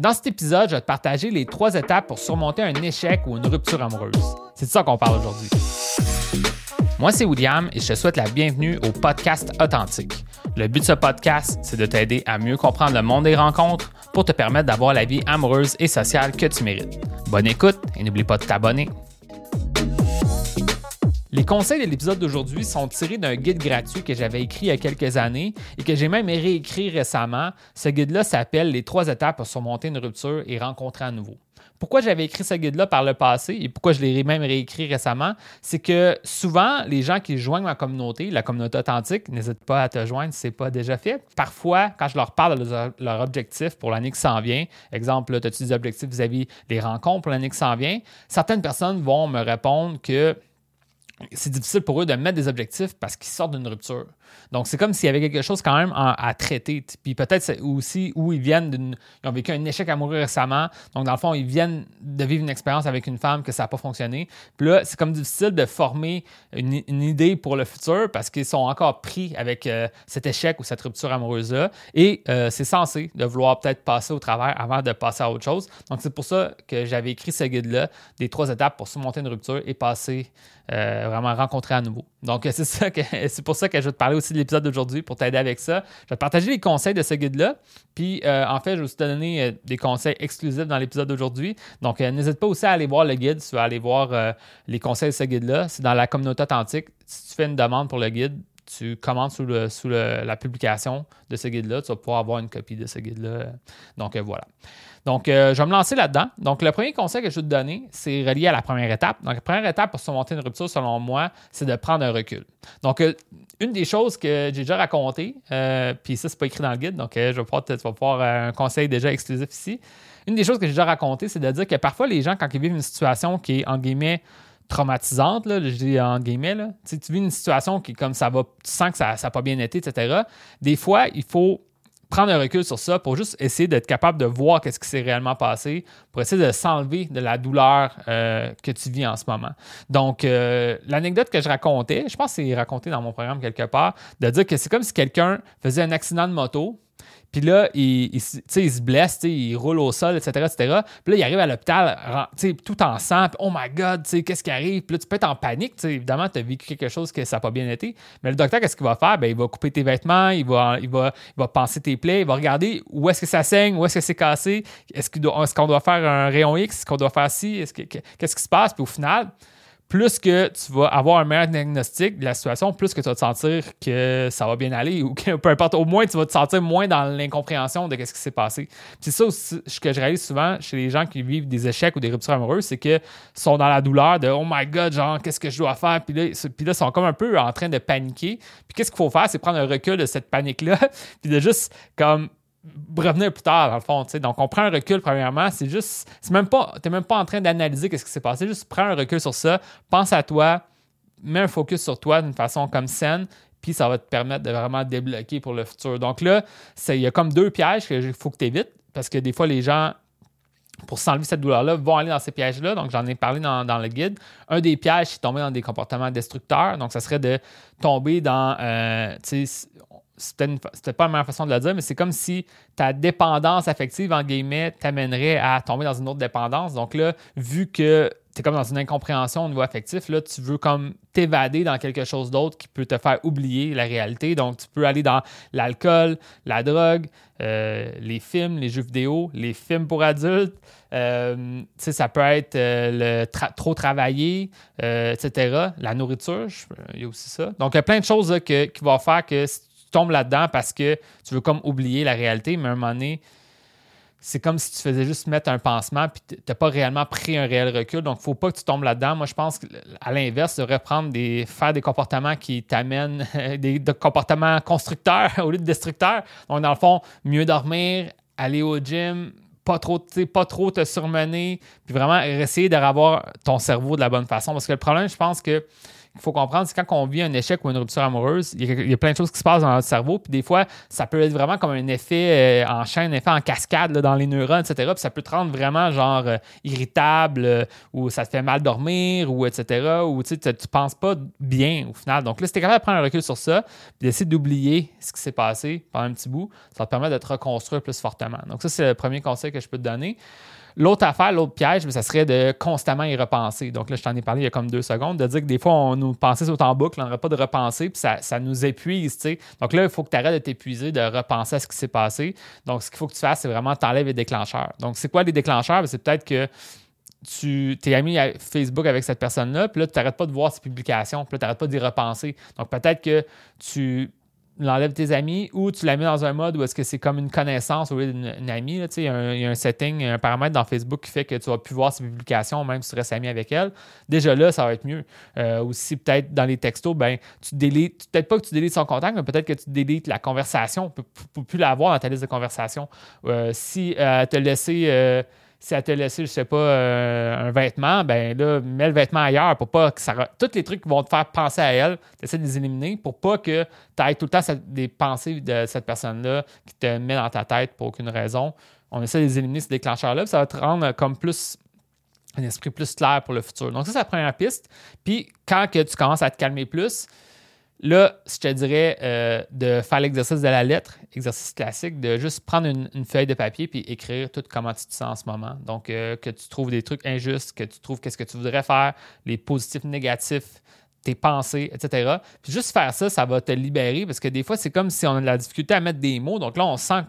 Dans cet épisode, je vais te partager les trois étapes pour surmonter un échec ou une rupture amoureuse. C'est de ça qu'on parle aujourd'hui. Moi, c'est William et je te souhaite la bienvenue au podcast Authentique. Le but de ce podcast, c'est de t'aider à mieux comprendre le monde des rencontres pour te permettre d'avoir la vie amoureuse et sociale que tu mérites. Bonne écoute et n'oublie pas de t'abonner. Les conseils de l'épisode d'aujourd'hui sont tirés d'un guide gratuit que j'avais écrit il y a quelques années et que j'ai même réécrit récemment. Ce guide-là s'appelle Les trois étapes pour surmonter une rupture et rencontrer à nouveau. Pourquoi j'avais écrit ce guide-là par le passé et pourquoi je l'ai même réécrit récemment, c'est que souvent, les gens qui joignent ma communauté, la communauté authentique, n'hésitent pas à te joindre si ce n'est pas déjà fait. Parfois, quand je leur parle de leur objectif pour l'année qui s'en vient, exemple, as-tu des objectifs vis-à-vis des rencontres pour l'année qui s'en vient, certaines personnes vont me répondre que c'est difficile pour eux de mettre des objectifs parce qu'ils sortent d'une rupture. Donc, c'est comme s'il y avait quelque chose quand même à, traiter. Puis peut-être aussi où ils viennent d'une. Ils ont vécu un échec amoureux récemment. Donc, dans le fond, ils viennent de vivre une expérience avec une femme que ça n'a pas fonctionné. Puis là, c'est comme difficile de former une, idée pour le futur parce qu'ils sont encore pris avec euh, cet échec ou cette rupture amoureuse-là. Et euh, c'est censé de vouloir peut-être passer au travers avant de passer à autre chose. Donc, c'est pour ça que j'avais écrit ce guide-là, des trois étapes pour surmonter une rupture et passer euh, vraiment rencontrer à nouveau. Donc, c'est ça que c'est pour ça que je vais te parler aussi de l'épisode d'aujourd'hui pour t'aider avec ça. Je vais te partager les conseils de ce guide-là. Puis, euh, en fait, je vais aussi te donner euh, des conseils exclusifs dans l'épisode d'aujourd'hui. Donc, n'hésite pas aussi à aller voir le guide si tu veux aller voir les conseils de ce guide-là. C'est dans la communauté authentique. Si tu fais une demande pour le guide, tu commandes sous, le, sous la publication de ce guide-là, tu vas pouvoir avoir une copie de ce guide-là. Donc voilà. Donc, euh, je vais me lancer là-dedans. Donc, le premier conseil que je vais te donner, c'est relié à la première étape. Donc, la première étape pour surmonter une rupture, selon moi, c'est de prendre un recul. Donc, euh, une des choses que j'ai déjà racontées, euh, puis ça, c'est pas écrit dans le guide, donc je vais pouvoir, tu vas un conseil déjà exclusif ici. Une des choses que j'ai déjà racontées, c'est de dire que parfois, les gens, quand ils vivent une situation qui est, en guillemets, traumatisante, là, je dis en guillemets, là. Tu, vis une situation qui, comme ça va, tu sens que ça n'a pas bien été, etc. Des fois, il faut prendre un recul sur ça pour juste essayer d'être capable de voir qu'est-ce qui s'est réellement passé, pour essayer de s'enlever de la douleur euh, que tu vis en ce moment. Donc, euh, l'anecdote que je racontais, je pense que c'est raconté dans mon programme quelque part, de dire que c'est comme si quelqu'un faisait un accident de moto, puis là, il, se blesse, il roule au sol, etc., etc. Puis là, il arrive à l'hôpital tout en sang. Oh my God, qu'est-ce qui arrive? Puis là, tu peux être en panique. Évidemment, tu as vécu quelque chose que ça n'a pas bien été. Mais le docteur, qu'est-ce qu'il va faire? Ben, il va couper tes vêtements, il va, il, va, il va penser tes plaies, il va regarder où est-ce que ça saigne, où est-ce que c'est cassé, est-ce qu'on doit, doit, faire un rayon X, est-ce qu'on doit faire ci, qu'est-ce qui se passe? Puis au final, plus que tu vas avoir un meilleur diagnostic de la situation, plus que tu vas te sentir que ça va bien aller ou que peu importe, au moins tu vas te sentir moins dans l'incompréhension de ce qui s'est passé. C'est ça aussi, que je réalise souvent chez les gens qui vivent des échecs ou des ruptures amoureuses, c'est qu'ils sont dans la douleur de oh my god, genre qu'est-ce que je dois faire, puis là, puis là sont comme un peu en train de paniquer. Puis qu'est-ce qu'il faut faire, c'est prendre un recul de cette panique-là, puis de juste comme revenir plus tard, dans le fond. Donc, on prend un recul, premièrement. C'est juste, c'est même pas, t'es même pas en train d'analyser ce qui s'est passé. Juste prends un recul sur ça, pense à toi, mets un focus sur toi d'une façon comme saine, puis ça va te permettre de vraiment débloquer pour le futur. Donc là, il y a comme deux pièges qu'il faut que tu évites, parce que des fois, les gens, pour s'enlever cette douleur-là, vont aller dans ces pièges-là. Donc, j'en ai parlé dans, le guide. Un des pièges, c'est tomber dans des comportements destructeurs. Donc, ça serait de tomber dans, euh, c'était pas la meilleure façon de le dire, mais c'est comme si ta dépendance affective, en guillemets, t'amènerait à tomber dans une autre dépendance. Donc là, vu que tu es comme dans une incompréhension au niveau affectif, là, tu veux comme t'évader dans quelque chose d'autre qui peut te faire oublier la réalité. Donc, tu peux aller dans l'alcool, la drogue, euh, les films, les jeux vidéo, les films pour adultes. Euh, ça peut être euh, le trop travailler, etc. La nourriture, il y a aussi ça. Donc, il y a plein de choses qui vont faire que tombes là-dedans parce que tu veux comme oublier la réalité, mais à un moment donné, c'est comme si tu faisais juste mettre un pansement puis tu n'as pas réellement pris un réel recul. Donc, il ne faut pas que tu tombes là-dedans. Moi, je pense qu'à l'inverse, tu devrais prendre des, faire des comportements qui t'amènent des, comportements constructeurs au lieu de destructeurs. Donc, dans le fond, mieux dormir, aller au gym, pas trop, pas trop te surmener, puis vraiment essayer de ton cerveau de la bonne façon. Parce que le problème, je pense que qu'il faut comprendre, c'est quand on vit un échec ou une rupture amoureuse, il y, a, plein de choses qui se passent dans notre cerveau. Puis des fois, ça peut être vraiment comme un effet euh, en chaîne, un effet en cascade dans les neurones, etc. Puis ça peut te rendre vraiment genre euh, irritable euh, ou ça te fait mal dormir ou etc. Ou tu ne penses pas bien au final. Donc là, si tu es capable de prendre un recul sur ça, puis d'essayer d'oublier ce qui s'est passé pendant un petit bout, ça te permet de te reconstruire plus fortement. Donc ça, c'est le premier conseil que je peux te donner. L'autre affaire, l'autre piège, ça serait de constamment y repenser. Donc là, je t'en ai parlé il y a comme deux secondes, de dire que des fois, on nous pensait sur en boucle, on n'aurait pas de repenser, puis ça, nous épuise. sais. Donc là, il faut que tu arrêtes de t'épuiser, de repenser à ce qui s'est passé. Donc, ce qu'il faut que tu fasses, c'est vraiment t'enlèves les déclencheurs. Donc, c'est quoi les déclencheurs? Ben, c'est peut-être que tu t'es ami à Facebook avec cette personne-là, puis là, tu n'arrêtes pas de voir ses publications, puis là, tu n'arrêtes pas d'y repenser. Donc, peut-être que tu l'enlèves tes amis ou tu la mets dans un mode où est-ce que c'est comme une connaissance au lieu d'une amie. il, y a un, setting, un paramètre dans Facebook qui fait que tu vas plus voir ses publications même si tu restes ami avec elle. Déjà là, ça va être mieux. Euh, aussi, peut-être dans les textos, ben, tu délites, peut-être pas que tu délites son contact, mais peut-être que tu délites la conversation pour, ne plus l'avoir dans ta liste de conversation. Euh, si euh, elle te laissé si elle t'a laissé, je sais pas, euh, un vêtement, ben là, mets le vêtement ailleurs pour pas que ça. Tous les trucs qui vont te faire penser à elle, tu essaies de les éliminer pour pas que tu aies tout le temps des pensées de cette personne-là qui te met dans ta tête pour aucune raison. On essaie de les éliminer, ces déclencheurs-là, ça va te rendre comme plus un esprit plus clair pour le futur. Donc, ça, c'est la première piste. Puis, quand tu commences à te calmer plus, Là, je te dirais euh, de faire l'exercice de la lettre, exercice classique, de juste prendre une, feuille de papier puis écrire tout comment tu te sens en ce moment. Donc, euh, que tu trouves des trucs injustes, que tu trouves qu'est-ce que tu voudrais faire, les positifs, négatifs, tes pensées, etc. Puis juste faire ça, ça va te libérer parce que des fois, c'est comme si on a de la difficulté à mettre des mots. Donc là, on sent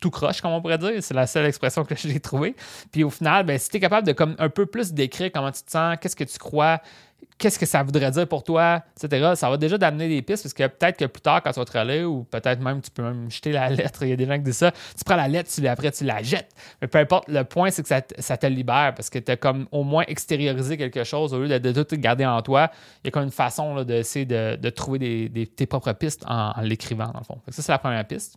tout croche, comme on pourrait dire. C'est la seule expression que j'ai trouvée. Puis au final, ben, si tu es capable de comme un peu plus décrire comment tu te sens, qu'est-ce que tu crois, qu'est-ce que ça voudrait dire pour toi, etc. Ça va déjà d'amener des pistes parce que peut-être que plus tard, quand tu vas te relire, ou peut-être même tu peux même jeter la lettre, il y a des gens qui disent ça, tu prends la lettre, tu, après tu la jettes. Mais peu importe, le point, c'est que ça, te libère parce que tu as comme au moins extériorisé quelque chose au lieu de, tout garder en toi. Il y a comme une façon d'essayer de, trouver des, tes propres pistes en, l'écrivant, dans le fond. Ça, c'est la première piste.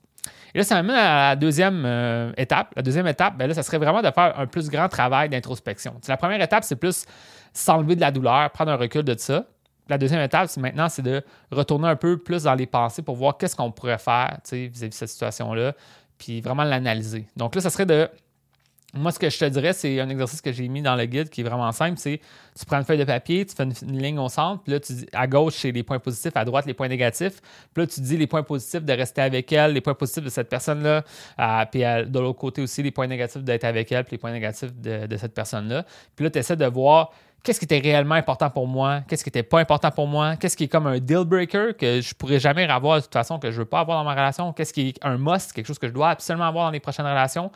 Et là, ça m'amène à la deuxième euh, étape. La deuxième étape, ben là, ça serait vraiment de faire un plus grand travail d'introspection. La première étape, c'est plus s'enlever de la douleur, prendre un recul de ça. La deuxième étape, c'est maintenant, c'est de retourner un peu plus dans les pensées pour voir qu'est-ce qu'on pourrait faire vis-à-vis de cette situation-là, puis vraiment l'analyser. Donc là, ça serait de moi, ce que je te dirais, c'est un exercice que j'ai mis dans le guide qui est vraiment simple. C'est tu prends une feuille de papier, tu fais une, ligne au centre, puis là, tu dis à gauche, c'est les points positifs, à droite, les points négatifs. Puis là, tu dis les points positifs de rester avec elle, les points positifs de cette personne-là, euh, puis de l'autre côté aussi, les points négatifs d'être avec elle, puis les points négatifs de, de cette personne-là. Puis là, tu essaies de voir qu'est-ce qui était réellement important pour moi, qu'est-ce qui n'était pas important pour moi, qu'est-ce qui est comme un deal breaker que je pourrais jamais avoir de toute façon, que je veux pas avoir dans ma relation, qu'est-ce qui est un must, quelque chose que je dois absolument avoir dans les prochaines relations.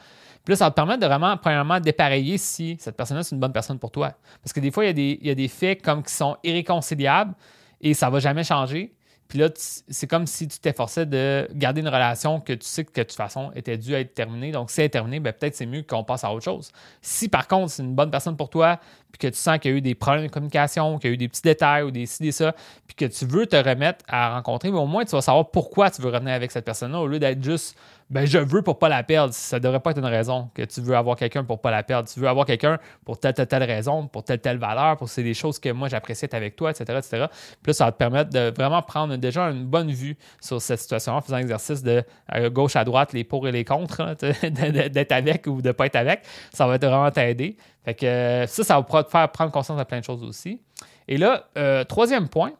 Puis là, ça va te permettre de vraiment, premièrement, dépareiller si cette personne-là, c'est une bonne personne pour toi. Parce que des fois, il y a des, il y a des faits comme qui sont irréconciliables et ça ne va jamais changer. Puis là, c'est comme si tu t'efforçais de garder une relation que tu sais que de toute façon était due à être terminée. Donc, si elle est terminée, ben, peut-être c'est mieux qu'on passe à autre chose. Si par contre, c'est une bonne personne pour toi, puis que tu sens qu'il y a eu des problèmes de communication, qu'il y a eu des petits détails ou des ci, des ça, puis que tu veux te remettre à rencontrer, mais au moins tu vas savoir pourquoi tu veux revenir avec cette personne-là au lieu d'être juste ben je veux pour pas la perdre. Ça devrait pas être une raison que tu veux avoir quelqu'un pour pas la perdre. Tu veux avoir quelqu'un pour telle, telle, telle raison, pour telle, telle valeur, pour c'est des choses que moi j'apprécie avec toi, etc., etc. Puis là, ça va te permettre de vraiment prendre déjà une bonne vue sur cette situation en faisant l'exercice de gauche à droite, les pour et les contre, d'être avec ou de pas être avec. Ça va vraiment t'aider. Fait que ça, ça va faire prendre conscience de plein de choses aussi. Et là, euh, troisième point,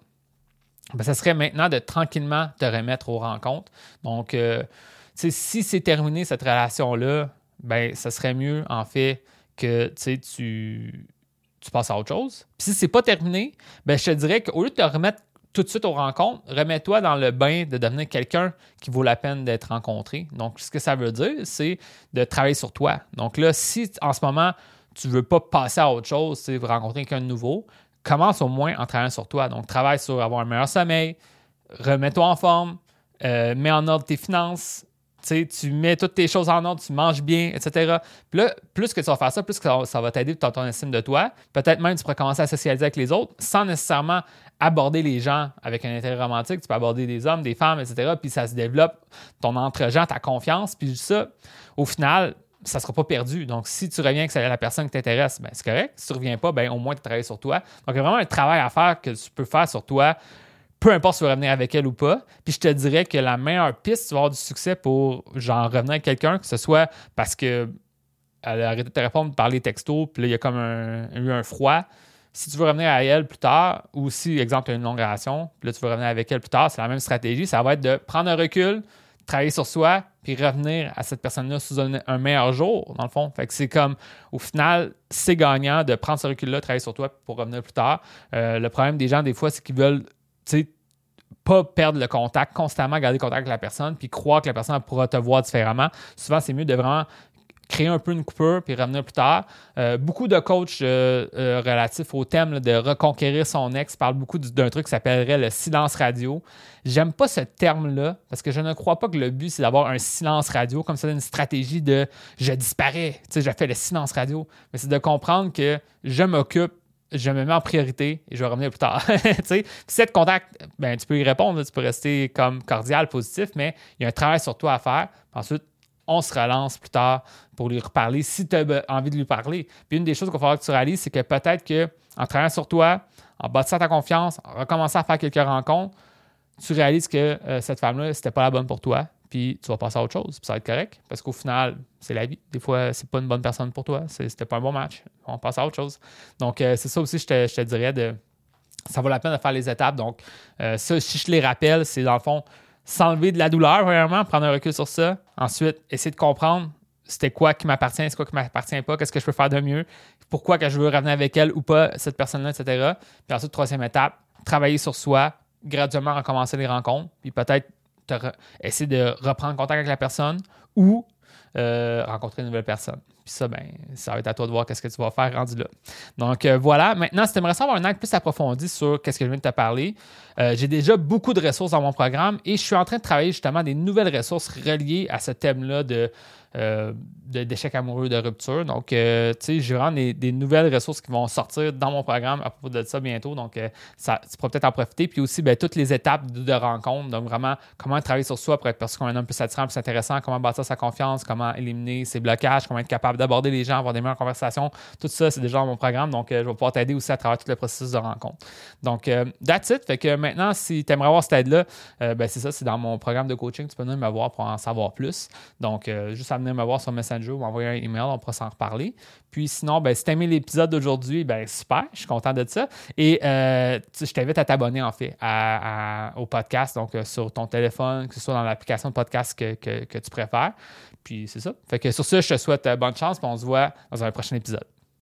ben, ça serait maintenant de tranquillement te remettre aux rencontres. Donc, euh, si c'est terminé cette relation-là, ben, ça serait mieux, en fait, que tu, tu passes à autre chose. Puis si c'est pas terminé, ben, je te dirais qu'au lieu de te remettre tout de suite aux rencontres, remets-toi dans le bain de devenir quelqu'un qui vaut la peine d'être rencontré. Donc, ce que ça veut dire, c'est de travailler sur toi. Donc là, si en ce moment, tu veux pas passer à autre chose, c'est rencontrer quelqu'un de nouveau, commence au moins en travaillant sur toi. Donc, travaille sur avoir un meilleur sommeil, remets-toi en forme, euh, mets en ordre tes finances, tu mets toutes tes choses en ordre, tu manges bien, etc. Puis là, plus que tu vas faire ça, plus que ça, va t'aider dans ton estime de toi. Peut-être même tu pourras commencer à socialiser avec les autres sans nécessairement aborder les gens avec un intérêt romantique. Tu peux aborder des hommes, des femmes, etc. Puis ça se développe ton entre-gens, ta confiance. Puis ça, au final, ça ne sera pas perdu. Donc, si tu reviens que c'est la personne qui t'intéresse, ben, c'est correct. Si tu ne reviens pas, ben, au moins tu travailles sur toi. Donc, il y a vraiment un travail à faire que tu peux faire sur toi, peu importe si tu veux revenir avec elle ou pas. Puis je te dirais que la meilleure piste, tu vas avoir du succès pour genre revenir avec quelqu'un, que ce soit parce que elle a arrêté de te répondre par les textos, puis là, il y a comme eu un froid. Si tu veux revenir à elle plus tard, ou si, exemple, tu as une longue relation, puis là, tu veux revenir avec elle plus tard, c'est la même stratégie. Ça va être de prendre un recul, travailler sur soi, puis revenir à cette personne-là sous un, meilleur jour, dans le fond. Fait que c'est comme, au final, c'est gagnant de prendre ce recul-là, travailler sur toi pour revenir plus tard. Euh, le problème des gens, des fois, c'est qu'ils veulent, tu sais, pas perdre le contact, constamment garder contact avec la personne, puis croire que la personne pourra te voir différemment. Souvent, c'est mieux de vraiment créer un peu une coupure puis revenir plus tard. Euh, beaucoup de coachs euh, euh, relatifs au thème de reconquérir son ex parlent beaucoup d'un truc qui s'appellerait le silence radio. J'aime pas ce terme-là parce que je ne crois pas que le but c'est d'avoir un silence radio comme ça une stratégie de je disparais, tu sais, je fais le silence radio, mais c'est de comprendre que je m'occupe je me mets en priorité et je vais revenir plus tard. si cette contact, ben, tu peux y répondre, tu peux rester comme cordial, positif, mais il y a un travail sur toi à faire. Ensuite, on se relance plus tard pour lui reparler si tu as envie de lui parler. Puis une des choses qu'il va falloir que tu réalises, c'est que peut-être qu'en travaillant sur toi, en bâtissant ta confiance, en recommençant à faire quelques rencontres, tu réalises que euh, cette femme-là, c'était pas la bonne pour toi, puis tu vas passer à autre chose, puis ça va être correct, parce qu'au final, c'est la vie. Des fois, c'est pas une bonne personne pour toi, c'était pas un bon match, on passe à autre chose. Donc, euh, c'est ça aussi, je te, je dirais, ça vaut la peine de faire les étapes. Donc, euh, ça, si je les rappelle, c'est dans le fond, s'enlever de la douleur, vraiment, prendre un recul sur ça. Ensuite, essayer de comprendre c'était quoi qui m'appartient, c'est quoi qui m'appartient pas, qu'est-ce que je peux faire de mieux, pourquoi que je veux revenir avec elle ou pas, cette personne-là, etc. Puis ensuite, troisième étape, travailler sur soi, graduellement recommencer les rencontres, puis peut-être essayer de reprendre contact avec la personne ou euh, rencontrer une nouvelle personne. Puis ça, ben, ça va être à toi de voir qu'est-ce que tu vas faire rendu là. Donc euh, voilà. Maintenant, si tu aimerais savoir un angle plus approfondi sur qu'est-ce que je viens de te parler, euh, j'ai déjà beaucoup de ressources dans mon programme et je suis en train de travailler justement des nouvelles ressources reliées à ce thème-là de euh, d'échecs amoureux, de rupture. Donc, tu sais, j'ai vraiment des, nouvelles ressources qui vont sortir dans mon programme à propos de ça bientôt. Donc, ça, tu pourras peut-être en profiter. Puis aussi, ben, toutes les étapes de, rencontre. Donc, vraiment, comment travailler sur soi pour être perçu comme un homme plus attirant, plus intéressant, comment bâtir sa confiance, comment éliminer ses blocages, comment être capable d'aborder les gens, avoir des meilleures conversations. Tout ça, c'est déjà dans mon programme. Donc, je vais pouvoir t'aider aussi à travers tout le processus de rencontre. Donc, that's it. Fait que maintenant, si tu aimerais avoir cette aide-là, ben, c'est ça, c'est dans mon programme de coaching. Tu peux venir me voir pour en savoir plus. Donc, juste à venir me voir sur Messenger ou m'envoyer un email, on pourra s'en reparler. Puis sinon, ben, si tu aimé l'épisode d'aujourd'hui, ben, super, je suis content de ça. Et euh, je t'invite à t'abonner en fait au podcast, donc euh, sur ton téléphone, que ce soit dans l'application de podcast que, tu préfères. Puis c'est ça. Fait que sur ça, je te souhaite euh, bonne chance, puis on se voit dans un prochain épisode.